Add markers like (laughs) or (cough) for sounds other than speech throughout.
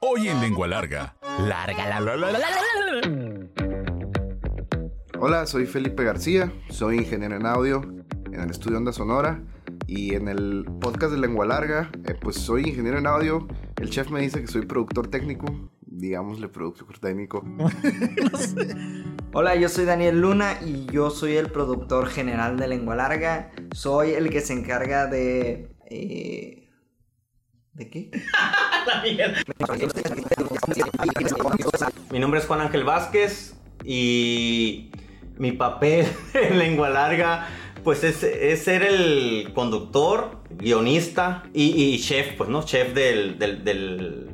Hoy en Lengua Larga. Larga la la la la la. Hola, soy Felipe García, soy ingeniero en audio en el estudio Onda Sonora y en el podcast de Lengua Larga, eh, pues soy ingeniero en audio. El chef me dice que soy productor técnico, digámosle productor técnico. (laughs) Hola, yo soy Daniel Luna y yo soy el productor general de Lengua Larga. Soy el que se encarga de... eh, ¿De qué? (laughs) Mi nombre es Juan Ángel Vázquez y mi papel (laughs) en lengua larga pues es, es ser el conductor, guionista y, y chef, pues no, chef del, del, del,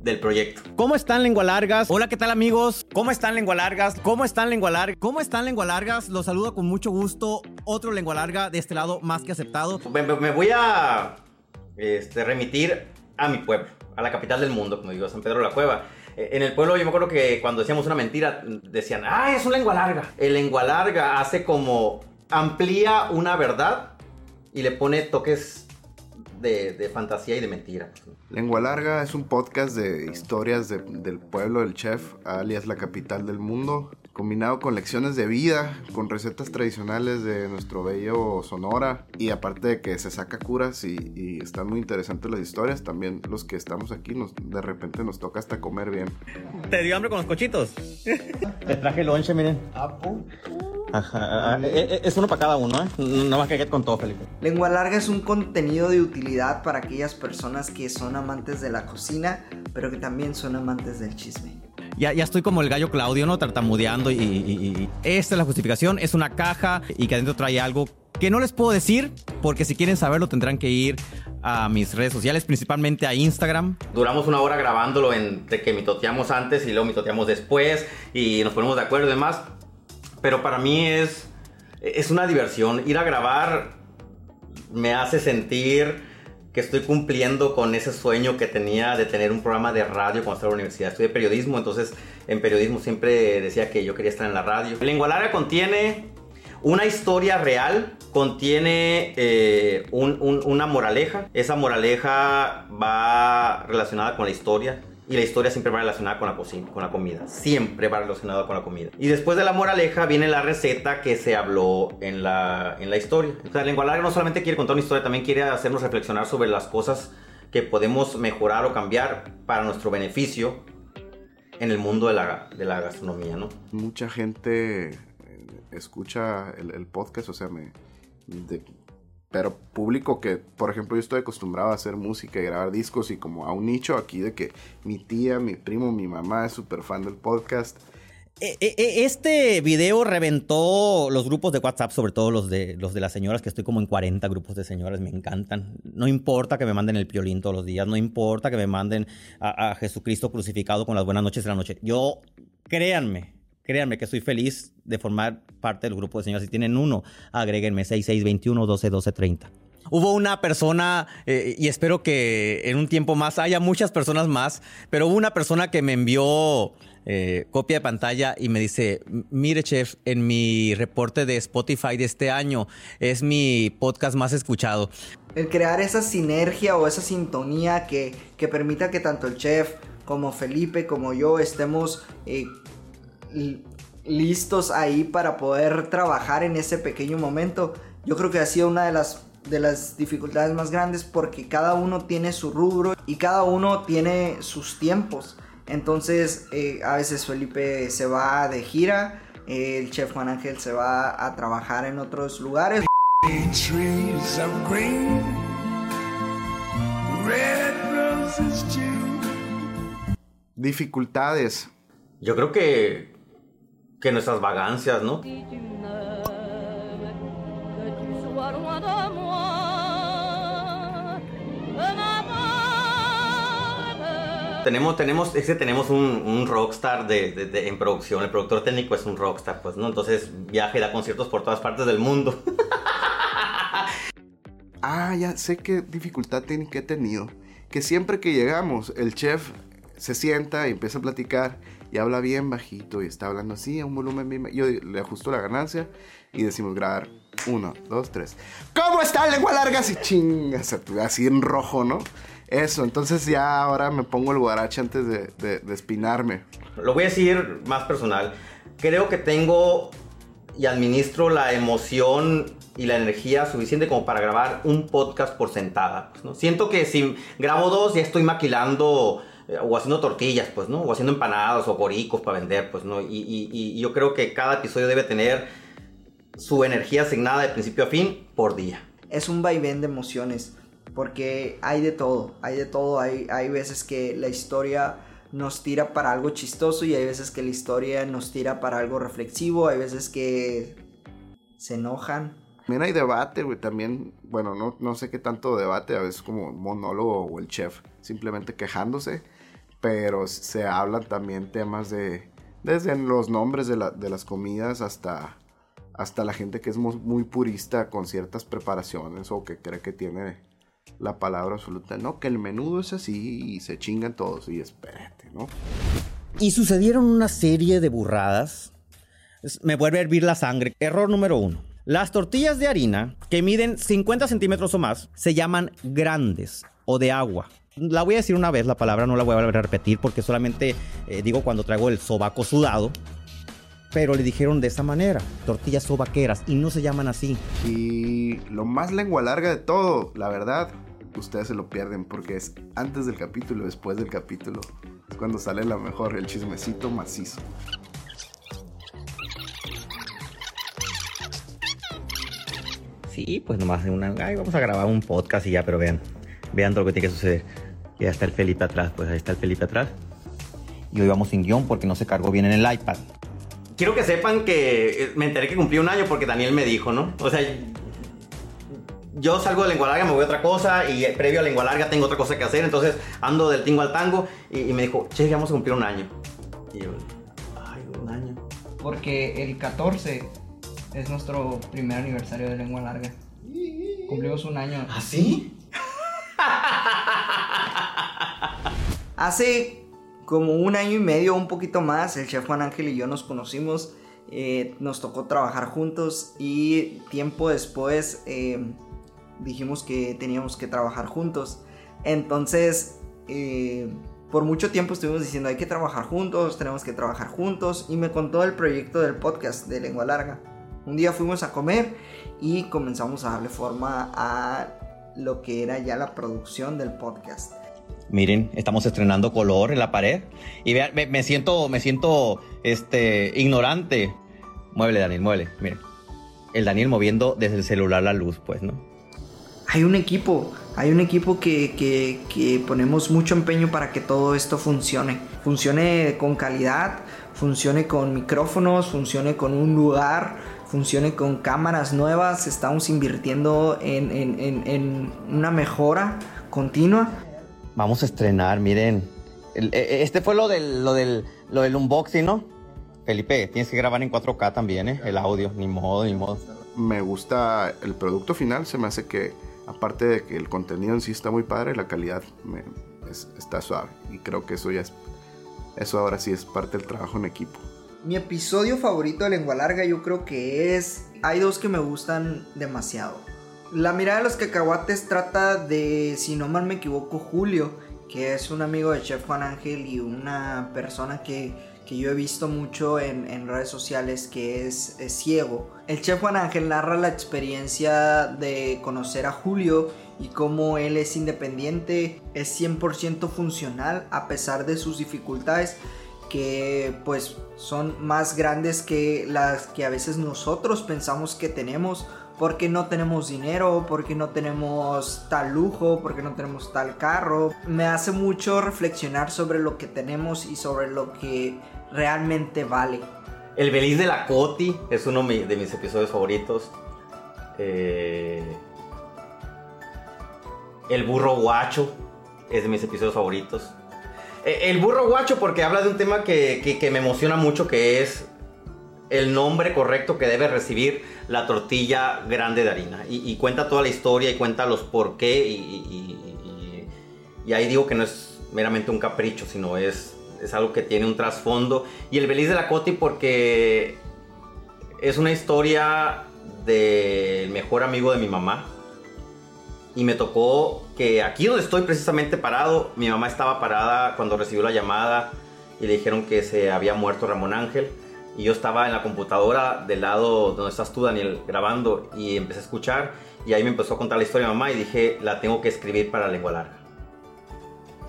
del proyecto. ¿Cómo están lengua largas? Hola, ¿qué tal amigos? ¿Cómo están lengua largas? ¿Cómo están lengua largas? ¿Cómo están lengua largas? Los saludo con mucho gusto. Otro lengua larga de este lado más que aceptado. Me, me- me voy a este, remitir a mi pueblo, a la capital del mundo, como digo, San Pedro de la Cueva. Eh, En el pueblo yo me acuerdo que cuando decíamos una mentira decían, ah, es un lengua larga. El lengua larga hace como amplía una verdad y le pone toques de, de fantasía y de mentira. Lengua Larga es un podcast de historias de- del pueblo del chef, alias la capital del mundo, combinado con lecciones de vida, con recetas tradicionales de nuestro bello Sonora y aparte de que se saca curas y, y están muy interesantes las historias, también los que estamos aquí nos, de repente nos toca hasta comer bien. ¿Te dio hambre con los cochitos? (laughs) Te traje lonche, miren. Ajá, eh, eh, es uno para cada uno, ¿eh? No más que get con todo, Felipe. Lengua Larga es un contenido de utilidad para aquellas personas que son amantes de la cocina, pero que también son amantes del chisme. Ya, ya estoy como el gallo Claudio, ¿no? Tartamudeando y, y- Esta es la justificación. Es una caja y que adentro trae algo que no les puedo decir porque si quieren saberlo tendrán que ir a mis redes sociales, principalmente a Instagram. Duramos una hora grabándolo entre que mitoteamos antes y luego mitoteamos después y nos ponemos de acuerdo y demás. Pero para mí es, es una diversión. Ir a grabar me hace sentir que estoy cumpliendo con ese sueño que tenía de tener un programa de radio cuando estaba en la universidad. Estudié periodismo, entonces en periodismo siempre decía que yo quería estar en la radio. Lengua Larga contiene una historia real, contiene eh, un- un- una moraleja. Esa moraleja va relacionada con la historia. Y la historia siempre va relacionada con la cocina, con la comida. Siempre va relacionada con la comida. Y después de la moraleja viene la receta que se habló en la, en la historia. O sea, Lengua Larga no solamente quiere contar una historia, también quiere hacernos reflexionar sobre las cosas que podemos mejorar o cambiar para nuestro beneficio en el mundo de la, de la gastronomía, ¿no? Mucha gente eh, escucha el, podcast, o sea, me... pero público que, por ejemplo, yo estoy acostumbrado a hacer música y grabar discos y como a un nicho aquí de que mi tía, mi primo, mi mamá es súper fan del podcast. Eh, eh, eh, Este video reventó los grupos de WhatsApp, sobre todo los de, los de las señoras, que estoy como en 40 grupos de señoras, me encantan. No importa que me manden el piolín todos los días, no importa que me manden a, Jesucristo crucificado con las buenas noches de la noche. Yo, créanme, créanme que estoy feliz de formar parte del grupo de señoras. Si tienen uno, agréguenme 6621 12 12 30. Hubo una persona, eh, y espero que en un tiempo más haya muchas personas más, pero hubo una persona que me envió eh, copia de pantalla y me dice, mire chef, en mi reporte de Spotify de este año es mi podcast más escuchado. El crear esa sinergia o esa sintonía que, que permita que tanto el chef como Felipe como yo estemos eh, listos ahí para poder trabajar en ese pequeño momento. Yo creo que ha sido una de las, de las dificultades más grandes porque cada uno tiene su rubro y cada uno tiene sus tiempos. Entonces eh, a veces Felipe se va de gira, eh, el chef Juan Ángel se va a trabajar en otros lugares. trees of green, red roses too. Dificultades. Yo creo que, que nuestras vagancias, ¿no? Que. Tenemos, tenemos, es que tenemos un, rockstar de, en producción. El productor técnico es un rockstar, pues, ¿no? Entonces viaja y da conciertos por todas partes del mundo. (laughs) Ah, ya sé qué dificultad técnica he tenido. Que siempre que llegamos, el chef se sienta y empieza a platicar y habla bien bajito y está hablando así a un volumen bien. Yo le ajusto la ganancia y decimos grabar. Uno, dos, tres. ¿Cómo está lengua larga? Así chingas, así en rojo, ¿no? Eso, entonces ya ahora me pongo el guarache antes de, de- espinarme. Lo voy a decir más personal. Creo que tengo y administro la emoción y la energía suficiente como para grabar un podcast por sentada. pues. Siento que si grabo dos ya estoy maquilando o haciendo tortillas, pues, ¿no? O haciendo empanadas o boricos para vender, pues, ¿no? Y yo creo que cada episodio debe tener su energía asignada de principio a fin por día. es un vaivén de emociones, porque hay de todo, hay de todo, hay, hay veces que la historia nos tira para algo chistoso y hay veces que la historia nos tira para algo reflexivo, hay veces que se enojan. También hay debate, güey, también, bueno, no, no sé qué tanto debate, a veces como monólogo o el chef simplemente quejándose, pero se hablan también temas de, desde los nombres de, la- de las comidas hasta, hasta la gente que es mu- muy purista con ciertas preparaciones o que cree que tiene la palabra absoluta, no, que el menudo es así y se chingan todos y espérate, ¿no? Y sucedieron una serie de burradas. Me vuelve a hervir la sangre. Error número uno. Las tortillas de harina, que miden 50 centímetros o más, se llaman grandes o de agua. La voy a decir una vez, la palabra no la voy a volver a repetir porque solamente eh, digo cuando traigo el sobaco sudado. Pero le dijeron de esa manera, tortillas sobaqueras, y no se llaman así. Y lo más lengua larga de todo, la verdad, ustedes se lo pierden porque es antes del capítulo, después del capítulo. Es cuando sale la mejor, el chismecito macizo. Sí, pues nomás de una. Ay, vamos a grabar un podcast y ya, pero vean. Vean todo lo que tiene que suceder. Ya está el Felipe atrás, pues ahí está el Felipe atrás. Y hoy vamos sin guion porque no se cargó bien en el iPad. Quiero que sepan que eh, me enteré que cumplí un año porque Daniel me dijo, ¿no? O sea, yo salgo de lengua larga, me voy a otra cosa y eh, previo a lengua larga tengo otra cosa que hacer, entonces ando del tingo al tango y, y me dijo, che, ya vamos a cumplir un año. Y yo, ay, un año. Porque el 14 es nuestro primer aniversario de lengua larga. Cumplimos un año. ¿Ah, sí? (laughs) Hace como un año y medio, un poquito más, el chef Juan Ángel y yo nos conocimos. eh, nos tocó trabajar juntos y tiempo después eh, dijimos que teníamos que trabajar juntos. Entonces, eh, por mucho tiempo estuvimos diciendo hay que trabajar juntos, tenemos que trabajar juntos y me contó el proyecto del podcast de Lengua Larga. Un día fuimos a comer y comenzamos a darle forma a lo que era ya la producción del podcast. Miren, estamos estrenando color en la pared. Y vean, me, me siento, me siento, este, ignorante. Muévele, Daniel, muévele. Miren. El Daniel moviendo desde el celular la luz, pues, ¿no? hay un equipo, hay un equipo que, que- que ponemos mucho empeño para que todo esto funcione. Funcione con calidad, funcione con micrófonos, funcione con un lugar, funcione con cámaras nuevas. Estamos invirtiendo en, en- en- en una mejora continua. Vamos a estrenar, miren. El- e- este fue lo del, lo del, lo del unboxing, ¿no? Felipe, tienes que grabar en 4K también, ¿eh? El audio, ni modo, ni modo. Me gusta el producto final, se me hace que, aparte de que el contenido en sí está muy padre, la calidad me- es- está suave. Y creo que eso ya es, eso ahora sí es parte del trabajo en equipo. Mi episodio favorito de Lengua Larga yo creo que es... Hay dos que me gustan demasiado. La mirada de los cacahuates trata de, si no mal me equivoco, Julio, que es un amigo de Chef Juan Ángel y una persona que, que yo he visto mucho en, redes sociales que es, es ciego. El Chef Juan Ángel narra la experiencia de conocer a Julio y cómo él es independiente, es 100% funcional a pesar de sus dificultades que pues son más grandes que las que a veces nosotros pensamos que tenemos porque no tenemos dinero, porque no tenemos tal lujo, porque no tenemos tal carro. Me hace mucho reflexionar sobre lo que tenemos y sobre lo que realmente vale. El Beliz de la Coti es uno de mis episodios favoritos. Eh, el Burro Guacho es de mis episodios favoritos. Eh, El Burro Guacho porque habla de un tema que, que- me emociona mucho, que es el nombre correcto que debe recibir la tortilla grande de harina. Y, cuenta toda la historia y cuenta los por qué. Y- y ahí digo que no es meramente un capricho, sino es, es algo que tiene un trasfondo. Y el Beliz de la Coti porque es una historia del mejor amigo de mi mamá. Y me tocó que aquí donde estoy precisamente parado, mi mamá estaba parada cuando recibió la llamada y le dijeron que se había muerto Ramón Ángel. Y yo estaba en la computadora del lado donde estás tú, Daniel, grabando y empecé a escuchar. Y ahí me empezó a contar la historia de mamá y dije, la tengo que escribir para lengua larga.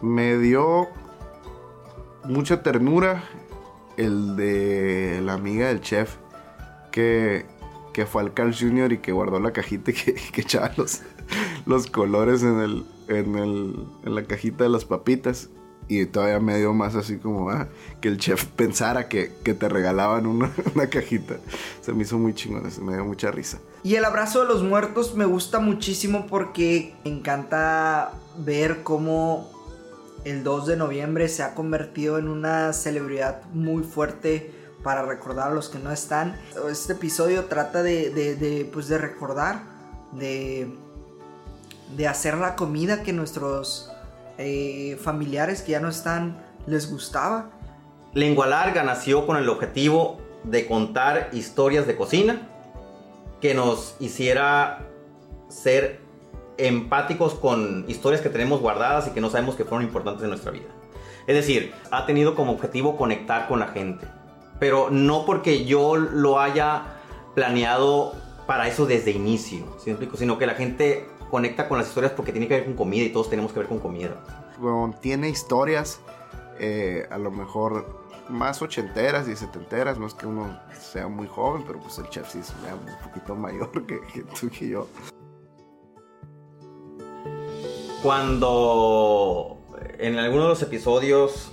Me dio mucha ternura el de la amiga del chef que, que fue al Carl Jr. y que guardó la cajita y que, (laughs) que los, los colores en, el, en, el, en la cajita de las papitas. Y todavía me dio más así como ah, que el chef pensara que, que te regalaban una, (laughs) una cajita. Se me hizo muy chingón, eso, me dio mucha risa. Y el abrazo de los muertos me gusta muchísimo porque me encanta ver cómo el 2 de noviembre se ha convertido en una celebridad muy fuerte para recordar a los que no están. Este episodio trata de, de, de, pues de recordar, de, de hacer la comida que nuestros eh, familiares que ya no están les gustaba. Lengua Larga nació con el objetivo de contar historias de cocina que nos hiciera ser empáticos con historias que tenemos guardadas y que no sabemos que fueron importantes en nuestra vida. Es decir, ha tenido como objetivo conectar con la gente, pero no porque yo lo haya planeado para eso desde inicio, ¿sí sino que la gente conecta con las historias porque tiene que ver con comida y todos tenemos que ver con comida. Bueno, tiene historias, eh, a lo mejor más ochenteras y setenteras, no es que uno sea muy joven, pero pues el chef sí es un poquito mayor que, que tú y yo. Cuando en alguno de los episodios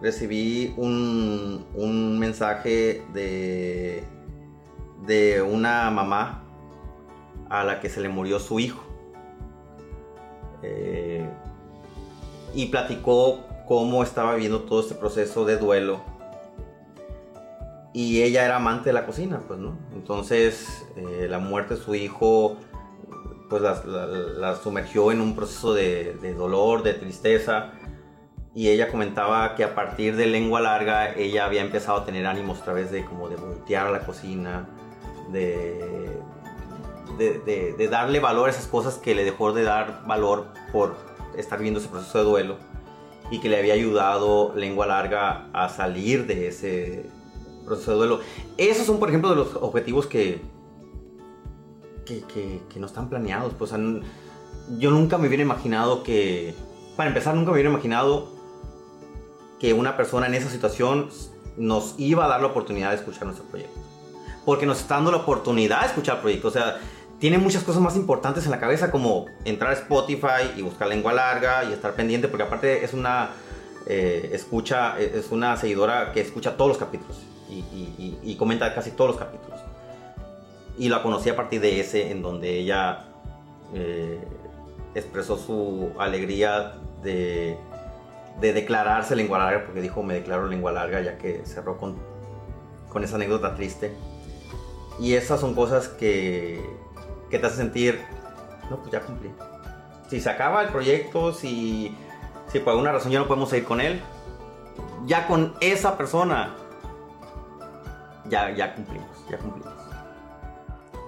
recibí un, un mensaje de, de una mamá a la que se le murió su hijo. Eh, y platicó cómo estaba viviendo todo este proceso de duelo. Y ella era amante de la cocina, pues, ¿no? Entonces, eh, la muerte de su hijo, pues, la, sumergió en un proceso de, de dolor, de tristeza. Y ella comentaba que a partir de lengua larga, ella había empezado a tener ánimos a través de como de voltear a la cocina, de, de, de- de darle valor a esas cosas que le dejó de dar valor por estar viviendo ese proceso de duelo y que le había ayudado lengua larga a salir de ese proceso de duelo. Esos son, por ejemplo, de los objetivos que, que, que- que no están planeados. Pues, yo nunca me hubiera imaginado que, para empezar, nunca me hubiera imaginado que una persona en esa situación nos iba a dar la oportunidad de escuchar nuestro proyecto. Porque nos está dando la oportunidad de escuchar el proyecto. O sea, tiene muchas cosas más importantes en la cabeza como entrar a Spotify y buscar lengua larga y estar pendiente porque aparte es una eh, escucha, es una seguidora que escucha todos los capítulos y comenta casi todos los capítulos. Y la conocí a partir de ese en donde ella eh, expresó su alegría de, de declararse lengua larga porque dijo me declaro lengua larga ya que cerró con, con esa anécdota triste. Y esas son cosas que, que te hacen sentir, no, pues ya cumplí. Si se acaba el proyecto, si, si por alguna razón ya no podemos seguir con él, ya con esa persona, ya, ya cumplimos, ya cumplimos.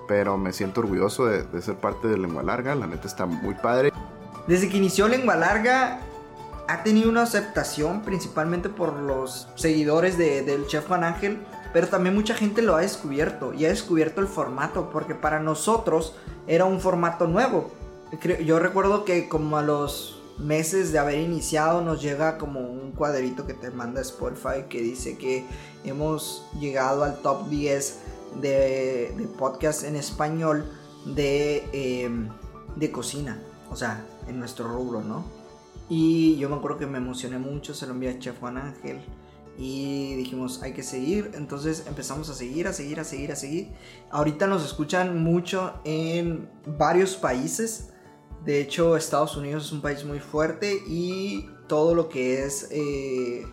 Pero me siento orgulloso de, de ser parte de Lengua Larga, la neta está muy padre. Desde que inició Lengua Larga, ha tenido una aceptación principalmente por los seguidores de- del chef Juan Ángel, pero también mucha gente lo ha descubierto y ha descubierto el formato, porque para nosotros era un formato nuevo. Yo recuerdo que como a los meses de haber iniciado nos llega como un cuadrito que te manda Spotify que dice que hemos llegado al top 10 de, de podcast en español de, em, de cocina, o sea, en nuestro rubro, ¿no? Y yo me acuerdo que me emocioné mucho, se lo envié a Chef Juan Ángel y dijimos, hay que seguir, entonces empezamos a seguir, a seguir, a seguir, a seguir. Ahorita nos escuchan mucho en varios países, de hecho Estados Unidos es un país muy fuerte y todo lo que es eh,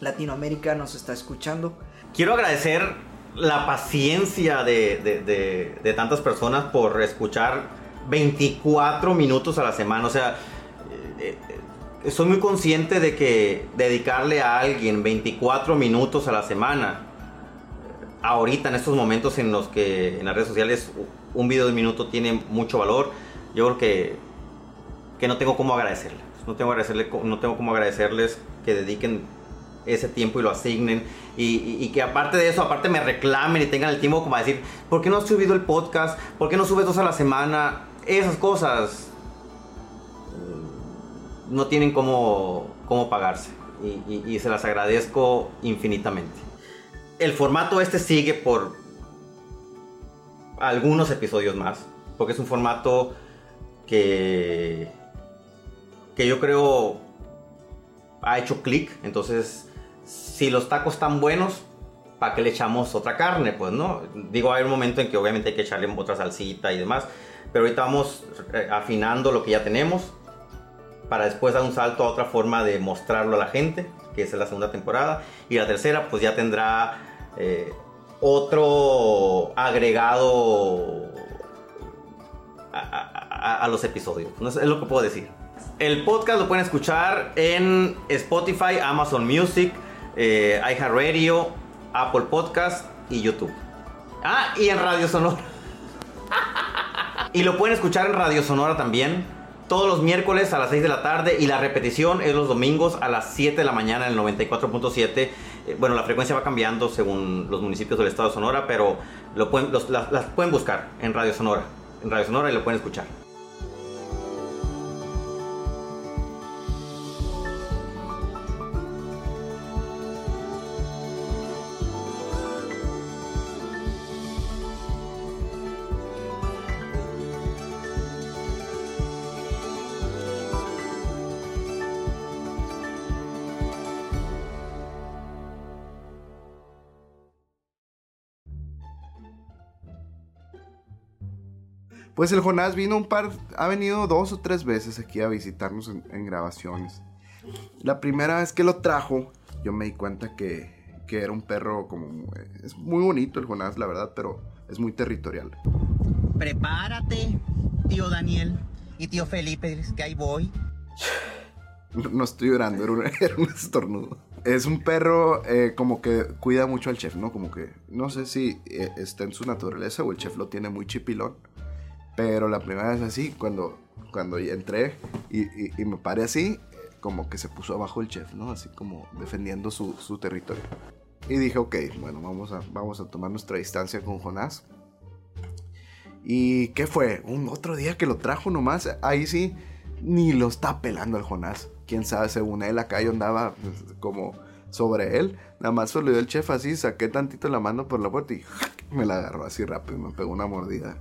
Latinoamérica nos está escuchando. Quiero agradecer la paciencia de, de- de- tantas personas por escuchar 24 minutos a la semana. O sea, soy muy consciente de que dedicarle a alguien 24 minutos a la semana, ahorita en estos momentos en los que en las redes sociales un video de un minuto tiene mucho valor, yo creo que, que no tengo cómo agradecerles. No tengo, agradecerle, no tengo cómo agradecerles que dediquen ese tiempo y lo asignen. Y, que aparte de eso, aparte me reclamen y tengan el tiempo como decir, ¿por qué no has subido el podcast? ¿Por qué no subes dos a la semana? Esas cosas no tienen cómo, cómo pagarse. Y, se las agradezco infinitamente. El formato este sigue por algunos episodios más. Porque es un formato que, que yo creo ha hecho clic. Entonces, si los tacos están buenos, ¿para qué le echamos otra carne? Pues no. Digo, hay un momento en que obviamente hay que echarle otra salsita y demás. Pero ahorita vamos eh, afinando lo que ya tenemos. Para después dar un salto a otra forma de mostrarlo a la gente. Que es la segunda temporada. Y la tercera, pues ya tendrá eh, otro agregado a, los episodios. No es lo que puedo decir. El podcast lo pueden escuchar en Spotify, Amazon Music, eh, iHeartRadio, Apple Podcast y YouTube. Ah, y en Radio Sonora. (laughs) y lo pueden escuchar en Radio Sonora también. Todos los miércoles a las 6 de la tarde y la repetición es los domingos a las 7 de la mañana en el 94.7. Eh, bueno, la frecuencia va cambiando según los municipios del estado de Sonora, pero lo pueden, las, las pueden buscar en Radio Sonora. En Radio Sonora y lo pueden escuchar. Pues el Jonás vino un par, ha venido dos o tres veces aquí a visitarnos en, en grabaciones. La primera vez que lo trajo, yo me di cuenta que, que era un perro como... Es muy bonito el Jonás, la verdad, pero es muy territorial. Prepárate, tío Daniel y tío Felipe, que ahí voy. No, no estoy llorando, era un, (laughs) era un estornudo. Es un perro eh, como que cuida mucho al chef, ¿no? Como que no sé si eh, está en su naturaleza o el chef lo tiene muy chipilón. Pero la primera vez así, cuando, cuando entré y, y- y me paré así, como que se puso abajo el chef, ¿no? Así como defendiendo su, su territorio. Y dije, ok, bueno, vamos a, vamos a tomar nuestra distancia con Jonás. ¿Y qué fue? Un otro día que lo trajo nomás. Ahí sí, ni lo está pelando el Jonás. Quién sabe, según él, acá yo andaba pues, como sobre él. Nada más saludé el chef así, saqué tantito la mano por la puerta y me la agarró así rápido. Me pegó una mordida.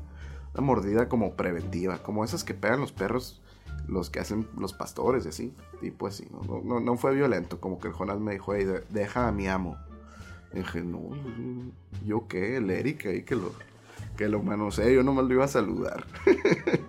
Una mordida como preventiva, como esas que pegan los perros, los que hacen los pastores y así. Tipo así, ¿no? No, no, no fue violento, como que el Jonás me dijo, hey, de- deja a mi amo. Y dije, no, ¿yo qué? El Eric ahí que lo, que lo manosee, yo nomás lo iba a saludar. (laughs)